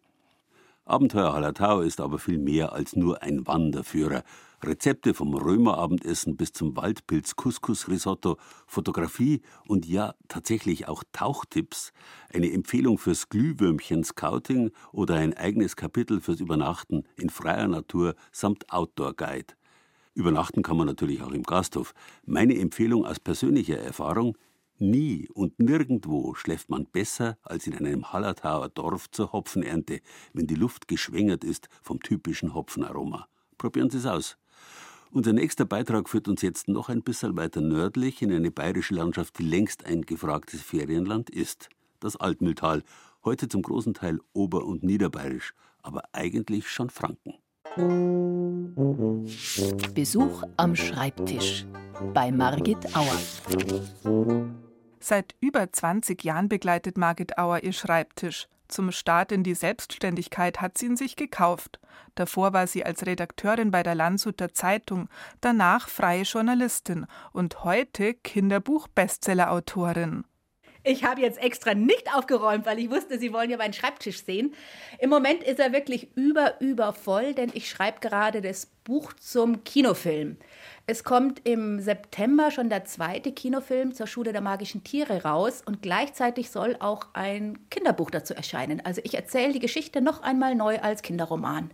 Abenteuer Hallertau ist aber viel mehr als nur ein Wanderführer. Rezepte vom Römerabendessen bis zum Waldpilz-Couscous-Risotto, Fotografie und ja, tatsächlich auch Tauchtipps, eine Empfehlung fürs Glühwürmchen-Scouting oder ein eigenes Kapitel fürs Übernachten in freier Natur samt Outdoor-Guide. Übernachten kann man natürlich auch im Gasthof. Meine Empfehlung aus persönlicher Erfahrung: Nie und nirgendwo schläft man besser als in einem Hallertauer Dorf zur Hopfenernte, wenn die Luft geschwängert ist vom typischen Hopfenaroma. Probieren Sie es aus. Unser nächster Beitrag führt uns jetzt noch ein bisschen weiter nördlich in eine bayerische Landschaft, die längst ein gefragtes Ferienland ist. Das Altmühltal, heute zum großen Teil ober- und niederbayerisch, aber eigentlich schon Franken. Besuch am Schreibtisch bei Margit Auer. Seit über 20 Jahren begleitet Margit Auer ihr Schreibtisch. Zum Start in die Selbstständigkeit hat sie ihn sich gekauft. Davor war sie als Redakteurin bei der Landshuter Zeitung, danach freie Journalistin und heute Kinderbuch-Bestseller-Autorin. Ich habe jetzt extra nicht aufgeräumt, weil ich wusste, Sie wollen ja meinen Schreibtisch sehen. Im Moment ist er wirklich über, über voll, denn ich schreibe gerade das Buch zum Kinofilm. Es kommt im September schon der zweite Kinofilm zur Schule der magischen Tiere raus und gleichzeitig soll auch ein Kinderbuch dazu erscheinen. Also ich erzähle die Geschichte noch einmal neu als Kinderroman.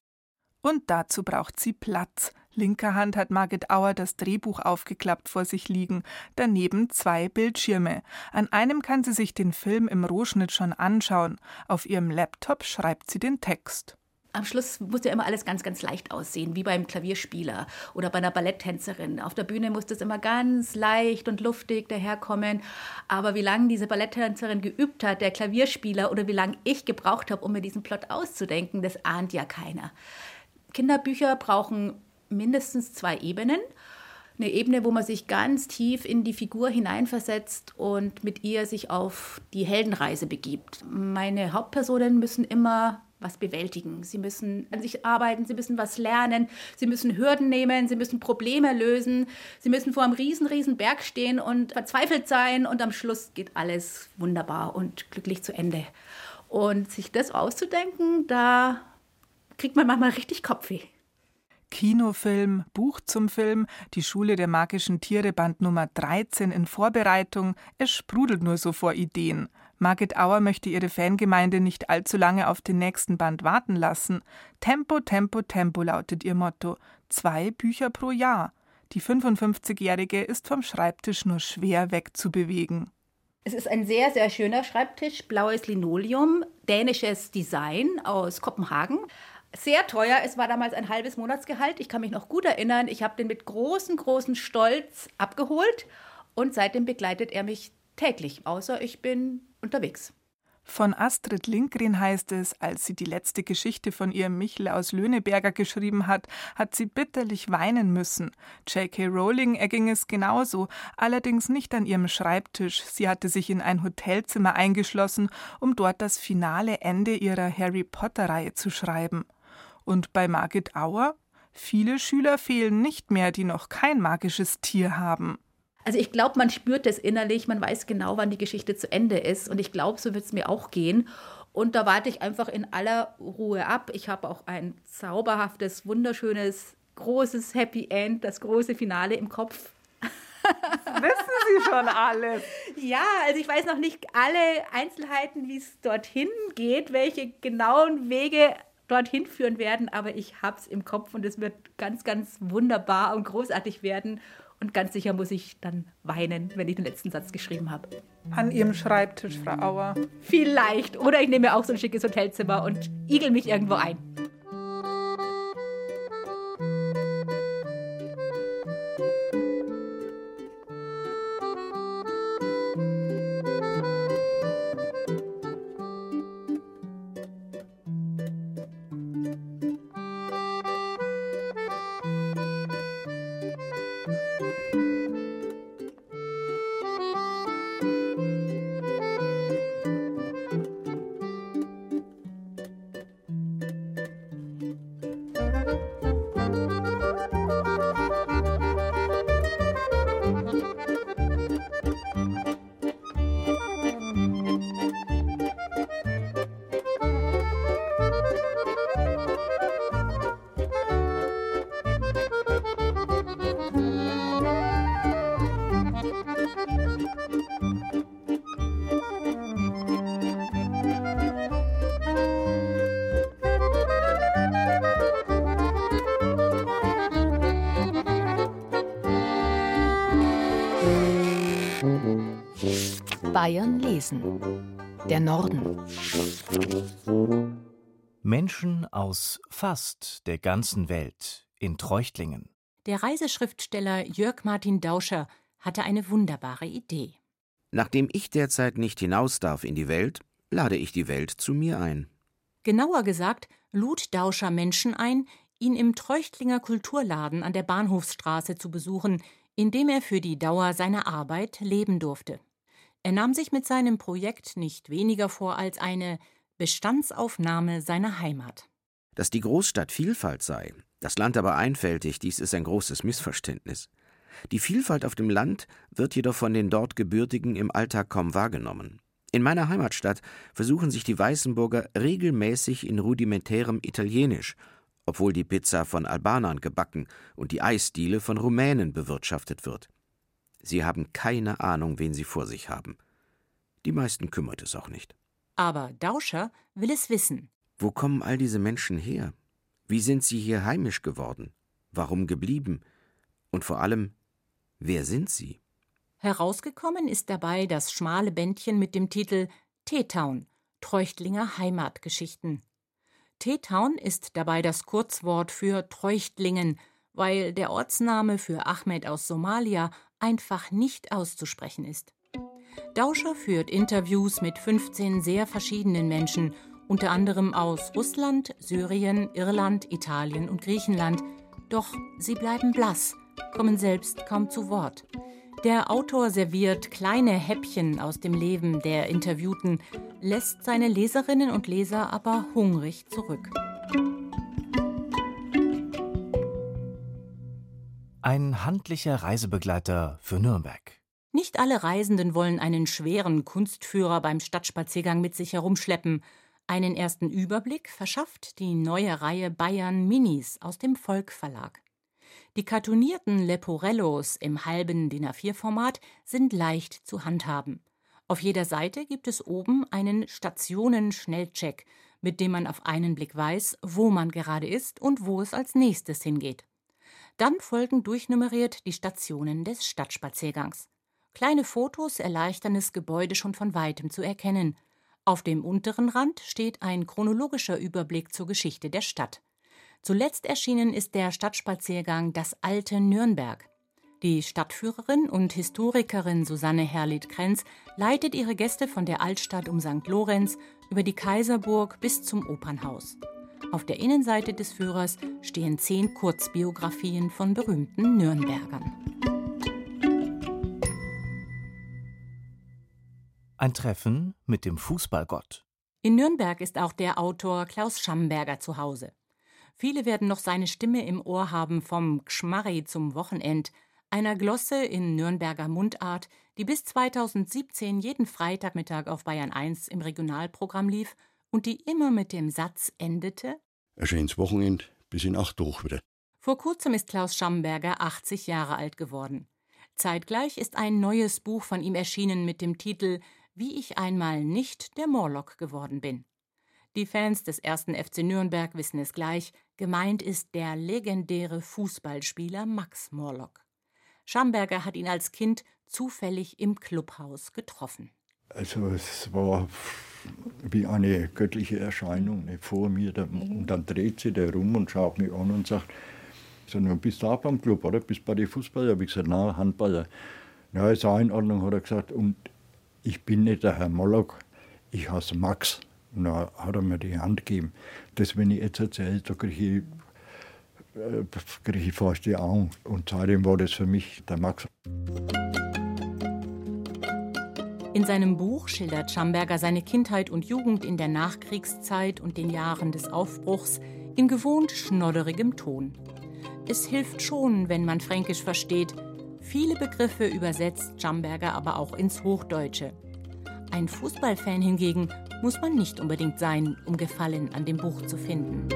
Und dazu braucht sie Platz. Linker Hand hat Margit Auer das Drehbuch aufgeklappt vor sich liegen, daneben zwei Bildschirme. An einem kann sie sich den Film im Rohschnitt schon anschauen, auf ihrem Laptop schreibt sie den Text am Schluss muss ja immer alles ganz, ganz leicht aussehen, wie beim Klavierspieler oder bei einer Balletttänzerin. Auf der Bühne muss das immer ganz leicht und luftig daherkommen. Aber wie lange diese Balletttänzerin geübt hat, der Klavierspieler, oder wie lange ich gebraucht habe, um mir diesen Plot auszudenken, das ahnt ja keiner. Kinderbücher brauchen mindestens zwei Ebenen. Eine Ebene, wo man sich ganz tief in die Figur hineinversetzt und mit ihr sich auf die Heldenreise begibt. Meine Hauptpersonen müssen immer was bewältigen. Sie müssen an sich arbeiten, sie müssen was lernen, sie müssen Hürden nehmen, sie müssen Probleme lösen, sie müssen vor einem riesen, riesen Berg stehen und verzweifelt sein und am Schluss geht alles wunderbar und glücklich zu Ende. Und sich das auszudenken, da kriegt man manchmal richtig Kopfweh. Kinofilm, Buch zum Film, die Schule der magischen Tiere Band Nummer 13 in Vorbereitung. Es sprudelt nur so vor Ideen. Margit Auer möchte ihre Fangemeinde nicht allzu lange auf den nächsten Band warten lassen. Tempo, Tempo, Tempo lautet ihr Motto. Zwei Bücher pro Jahr. Die 55-Jährige ist vom Schreibtisch nur schwer wegzubewegen. Es ist ein sehr, sehr schöner Schreibtisch, blaues Linoleum, dänisches Design aus Kopenhagen. Sehr teuer, es war damals ein halbes Monatsgehalt. Ich kann mich noch gut erinnern, ich habe den mit großem, großem Stolz abgeholt und seitdem begleitet er mich täglich, außer ich bin unterwegs. Von Astrid Lindgren heißt es, als sie die letzte Geschichte von ihrem Michel aus Löhneberger geschrieben hat, hat sie bitterlich weinen müssen. J.K. Rowling erging es genauso, allerdings nicht an ihrem Schreibtisch. Sie hatte sich in ein Hotelzimmer eingeschlossen, um dort das finale Ende ihrer Harry Potter-Reihe zu schreiben. Und bei Margit Auer? Viele Schüler fehlen nicht mehr, die noch kein magisches Tier haben. Also ich glaube, man spürt es innerlich, man weiß genau, wann die Geschichte zu Ende ist. Und ich glaube, so wird es mir auch gehen. Und da warte ich einfach in aller Ruhe ab. Ich habe auch ein zauberhaftes, wunderschönes, großes Happy End, das große Finale im Kopf. Wissen Sie schon alles? Ja, also ich weiß noch nicht alle Einzelheiten, wie es dorthin geht, welche genauen Wege dorthin führen werden, aber ich habe es im Kopf und es wird ganz, ganz wunderbar und großartig werden. Und ganz sicher muss ich dann weinen, wenn ich den letzten Satz geschrieben habe. An Ihrem Schreibtisch, Frau Auer. Vielleicht. Oder ich nehme mir auch so ein schickes Hotelzimmer und igel mich irgendwo ein. Bayern lesen. Der Norden. Menschen aus fast der ganzen Welt in Treuchtlingen. Der Reiseschriftsteller Jörg Martin Dauscher hatte eine wunderbare Idee. Nachdem ich derzeit nicht hinaus darf in die Welt, lade ich die Welt zu mir ein. Genauer gesagt, lud Dauscher Menschen ein, ihn im Treuchtlinger Kulturladen an der Bahnhofsstraße zu besuchen, in dem er für die Dauer seiner Arbeit leben durfte. Er nahm sich mit seinem Projekt nicht weniger vor als eine Bestandsaufnahme seiner Heimat. Dass die Großstadt Vielfalt sei, das Land aber einfältig, dies ist ein großes Missverständnis. Die Vielfalt auf dem Land wird jedoch von den dort Gebürtigen im Alltag kaum wahrgenommen. In meiner Heimatstadt versuchen sich die Weißenburger regelmäßig in rudimentärem Italienisch, obwohl die Pizza von Albanern gebacken und die Eisdiele von Rumänen bewirtschaftet wird. Sie haben keine Ahnung, wen Sie vor sich haben. Die meisten kümmert es auch nicht. Aber Dauscher will es wissen. Wo kommen all diese Menschen her? Wie sind sie hier heimisch geworden? Warum geblieben? Und vor allem, wer sind sie? Herausgekommen ist dabei das schmale Bändchen mit dem Titel Teetown Treuchtlinger Heimatgeschichten. Teetown ist dabei das Kurzwort für Treuchtlingen, weil der Ortsname für Ahmed aus Somalia einfach nicht auszusprechen ist. Dauscher führt Interviews mit 15 sehr verschiedenen Menschen, unter anderem aus Russland, Syrien, Irland, Italien und Griechenland. Doch sie bleiben blass, kommen selbst kaum zu Wort. Der Autor serviert kleine Häppchen aus dem Leben der Interviewten, lässt seine Leserinnen und Leser aber hungrig zurück. Ein handlicher Reisebegleiter für Nürnberg. Nicht alle Reisenden wollen einen schweren Kunstführer beim Stadtspaziergang mit sich herumschleppen. Einen ersten Überblick verschafft die neue Reihe Bayern Minis aus dem Volk Verlag. Die kartonierten Leporellos im halben DIN A4-Format sind leicht zu handhaben. Auf jeder Seite gibt es oben einen Stationen-Schnellcheck, mit dem man auf einen Blick weiß, wo man gerade ist und wo es als nächstes hingeht. Dann folgen durchnummeriert die Stationen des Stadtspaziergangs. Kleine Fotos erleichtern es, Gebäude schon von weitem zu erkennen. Auf dem unteren Rand steht ein chronologischer Überblick zur Geschichte der Stadt. Zuletzt erschienen ist der Stadtspaziergang Das alte Nürnberg. Die Stadtführerin und Historikerin Susanne Herlith-Krenz leitet ihre Gäste von der Altstadt um St. Lorenz über die Kaiserburg bis zum Opernhaus. Auf der Innenseite des Führers stehen zehn Kurzbiografien von berühmten Nürnbergern. Ein Treffen mit dem Fußballgott. In Nürnberg ist auch der Autor Klaus Schamberger zu Hause. Viele werden noch seine Stimme im Ohr haben vom Gschmarri zum Wochenend, einer Glosse in Nürnberger Mundart, die bis 2017 jeden Freitagmittag auf Bayern 1 im Regionalprogramm lief und die immer mit dem Satz endete: Ein schönes Wochenend, bis in acht durch wieder. Vor kurzem ist Klaus Schamberger 80 Jahre alt geworden. Zeitgleich ist ein neues Buch von ihm erschienen mit dem Titel Wie ich einmal nicht der Morlock geworden bin. Die Fans des ersten FC Nürnberg wissen es gleich, gemeint ist der legendäre Fußballspieler Max Morlock. Schamberger hat ihn als Kind zufällig im Clubhaus getroffen. Also es war wie eine göttliche Erscheinung ne, vor mir. Und dann dreht sie der rum und schaut mich an und sagt, so, du bist da beim Club, oder? Bist bei den Fußballer? Habe ich gesagt, nein, Handballer. Ja, ist auch in Ordnung, hat er gesagt. Und ich bin nicht der Herr Moloch, ich heiße Max. Und dann hat er mir die Hand gegeben. Das, wenn ich jetzt erzähle, da kriege ich äh, kriege ich fast die Augen. Und seitdem war das für mich der Max. In seinem Buch schildert Schamberger seine Kindheit und Jugend in der Nachkriegszeit und den Jahren des Aufbruchs in gewohnt schnodderigem Ton. Es hilft schon, wenn man Fränkisch versteht. Viele Begriffe übersetzt Schamberger aber auch ins Hochdeutsche. Ein Fußballfan hingegen muss man nicht unbedingt sein, um Gefallen an dem Buch zu finden.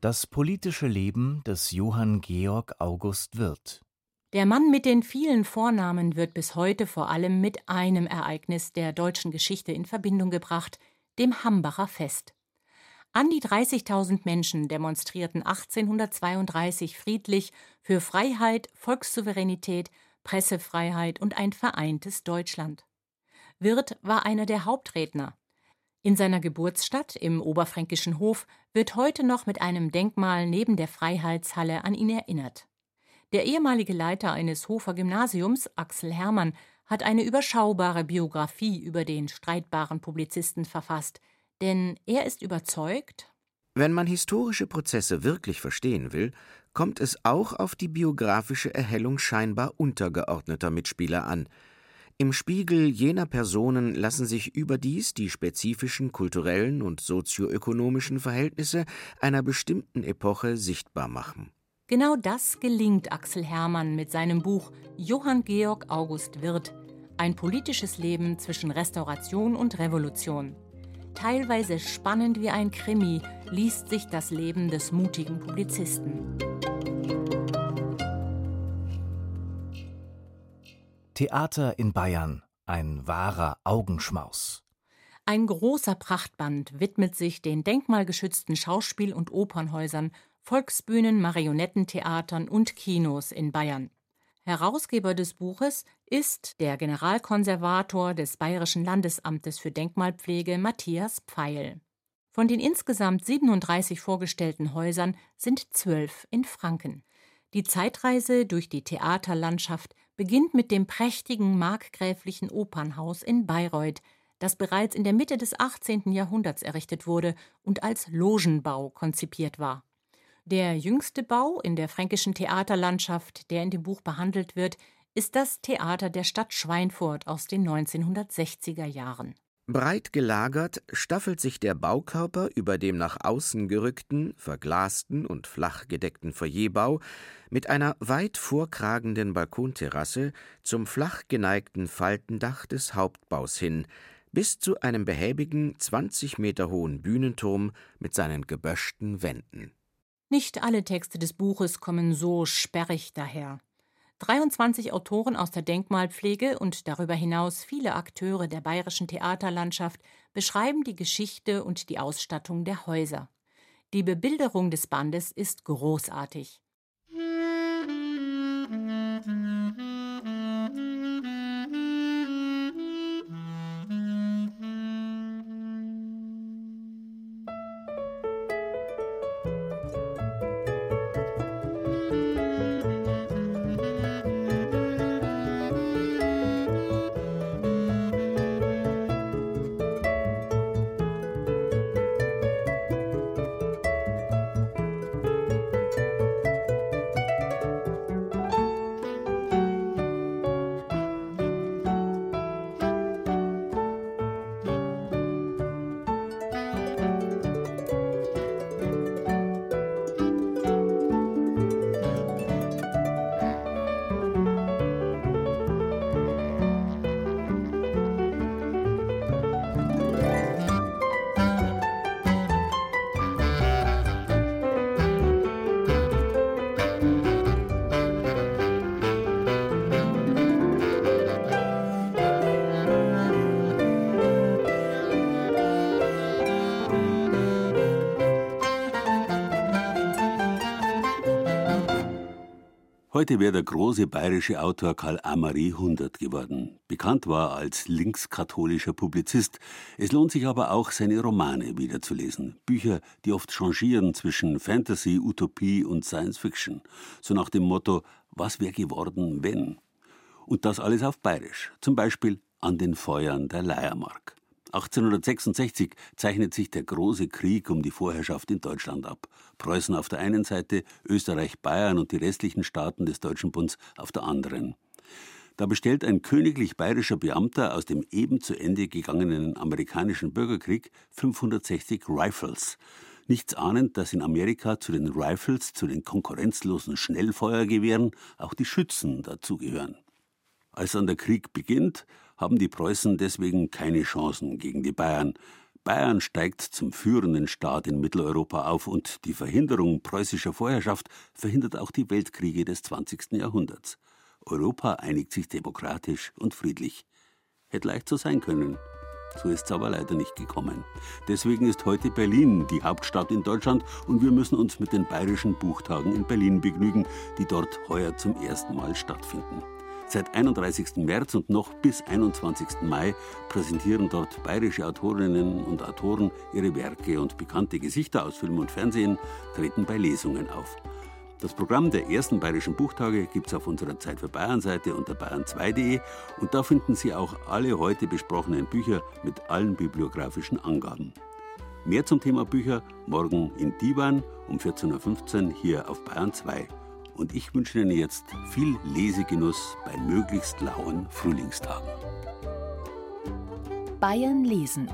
Das politische Leben des Johann Georg August Wirth. Der Mann mit den vielen Vornamen wird bis heute vor allem mit einem Ereignis der deutschen Geschichte in Verbindung gebracht, dem Hambacher Fest. An die 30.000 Menschen demonstrierten 1832 friedlich für Freiheit, Volkssouveränität, Pressefreiheit und ein vereintes Deutschland. Wirth war einer der Hauptredner. In seiner Geburtsstadt im oberfränkischen Hof wird heute noch mit einem Denkmal neben der Freiheitshalle an ihn erinnert. Der ehemalige Leiter eines Hofer Gymnasiums, Axel Hermann, hat eine überschaubare Biografie über den streitbaren Publizisten verfasst, denn er ist überzeugt, wenn man historische Prozesse wirklich verstehen will, kommt es auch auf die biografische Erhellung scheinbar untergeordneter Mitspieler an, im Spiegel jener Personen lassen sich überdies die spezifischen kulturellen und sozioökonomischen Verhältnisse einer bestimmten Epoche sichtbar machen. Genau das gelingt Axel Hermann mit seinem Buch Johann Georg August Wirth Ein politisches Leben zwischen Restauration und Revolution. Teilweise spannend wie ein Krimi liest sich das Leben des mutigen Publizisten. Theater in Bayern, ein wahrer Augenschmaus. Ein großer Prachtband widmet sich den denkmalgeschützten Schauspiel- und Opernhäusern, Volksbühnen, Marionettentheatern und Kinos in Bayern. Herausgeber des Buches ist der Generalkonservator des Bayerischen Landesamtes für Denkmalpflege Matthias Pfeil. Von den insgesamt 37 vorgestellten Häusern sind zwölf in Franken. Die Zeitreise durch die Theaterlandschaft beginnt mit dem prächtigen markgräflichen Opernhaus in Bayreuth, das bereits in der Mitte des 18. Jahrhunderts errichtet wurde und als Logenbau konzipiert war. Der jüngste Bau in der fränkischen Theaterlandschaft, der in dem Buch behandelt wird, ist das Theater der Stadt Schweinfurt aus den 1960er Jahren. Breit gelagert staffelt sich der Baukörper über dem nach außen gerückten, verglasten und flach gedeckten Foyerbau mit einer weit vorkragenden Balkonterrasse zum flach geneigten Faltendach des Hauptbaus hin, bis zu einem behäbigen 20 Meter hohen Bühnenturm mit seinen geböschten Wänden. Nicht alle Texte des Buches kommen so sperrig daher. 23 Autoren aus der Denkmalpflege und darüber hinaus viele Akteure der bayerischen Theaterlandschaft beschreiben die Geschichte und die Ausstattung der Häuser. Die Bebilderung des Bandes ist großartig. Heute wäre der große bayerische Autor Karl Amary 100 geworden. Bekannt war als linkskatholischer Publizist. Es lohnt sich aber auch, seine Romane wiederzulesen. Bücher, die oft changieren zwischen Fantasy, Utopie und Science Fiction. So nach dem Motto, was wäre geworden, wenn? Und das alles auf bayerisch. Zum Beispiel an den Feuern der Leiermark. 1866 zeichnet sich der große Krieg um die Vorherrschaft in Deutschland ab. Preußen auf der einen Seite, Österreich, Bayern und die restlichen Staaten des Deutschen Bunds auf der anderen. Da bestellt ein königlich bayerischer Beamter aus dem eben zu Ende gegangenen amerikanischen Bürgerkrieg 560 Rifles. Nichts ahnend, dass in Amerika zu den Rifles, zu den konkurrenzlosen Schnellfeuergewehren, auch die Schützen dazugehören. Als dann der Krieg beginnt, haben die Preußen deswegen keine Chancen gegen die Bayern. Bayern steigt zum führenden Staat in Mitteleuropa auf und die Verhinderung preußischer Vorherrschaft verhindert auch die Weltkriege des 20. Jahrhunderts. Europa einigt sich demokratisch und friedlich. Hätte leicht so sein können. So ist es aber leider nicht gekommen. Deswegen ist heute Berlin die Hauptstadt in Deutschland und wir müssen uns mit den bayerischen Buchtagen in Berlin begnügen, die dort heuer zum ersten Mal stattfinden. Seit 31. März und noch bis 21. Mai präsentieren dort bayerische Autorinnen und Autoren ihre Werke und bekannte Gesichter aus Film und Fernsehen treten bei Lesungen auf. Das Programm der ersten Bayerischen Buchtage gibt es auf unserer Zeit für Bayern-Seite unter bayern2.de und da finden Sie auch alle heute besprochenen Bücher mit allen bibliografischen Angaben. Mehr zum Thema Bücher morgen in Divan um 14.15 Uhr hier auf Bayern 2 und ich wünsche Ihnen jetzt viel Lesegenuss bei möglichst lauen Frühlingstagen. Bayern lesen.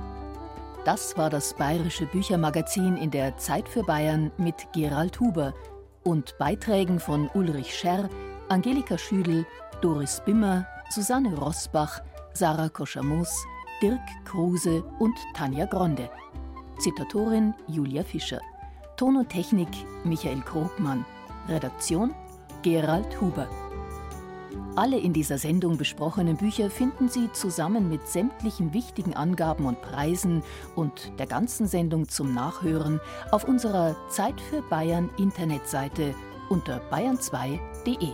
Das war das bayerische Büchermagazin in der Zeit für Bayern mit Gerald Huber und Beiträgen von Ulrich Scherr, Angelika Schüdel, Doris Bimmer, Susanne Rosbach, Sarah Koschamos, Dirk Kruse und Tanja Gronde. Zitatorin Julia Fischer. Ton und Technik Michael Krogmann. Redaktion Gerald Huber. Alle in dieser Sendung besprochenen Bücher finden Sie zusammen mit sämtlichen wichtigen Angaben und Preisen und der ganzen Sendung zum Nachhören auf unserer Zeit für Bayern Internetseite unter bayern2.de.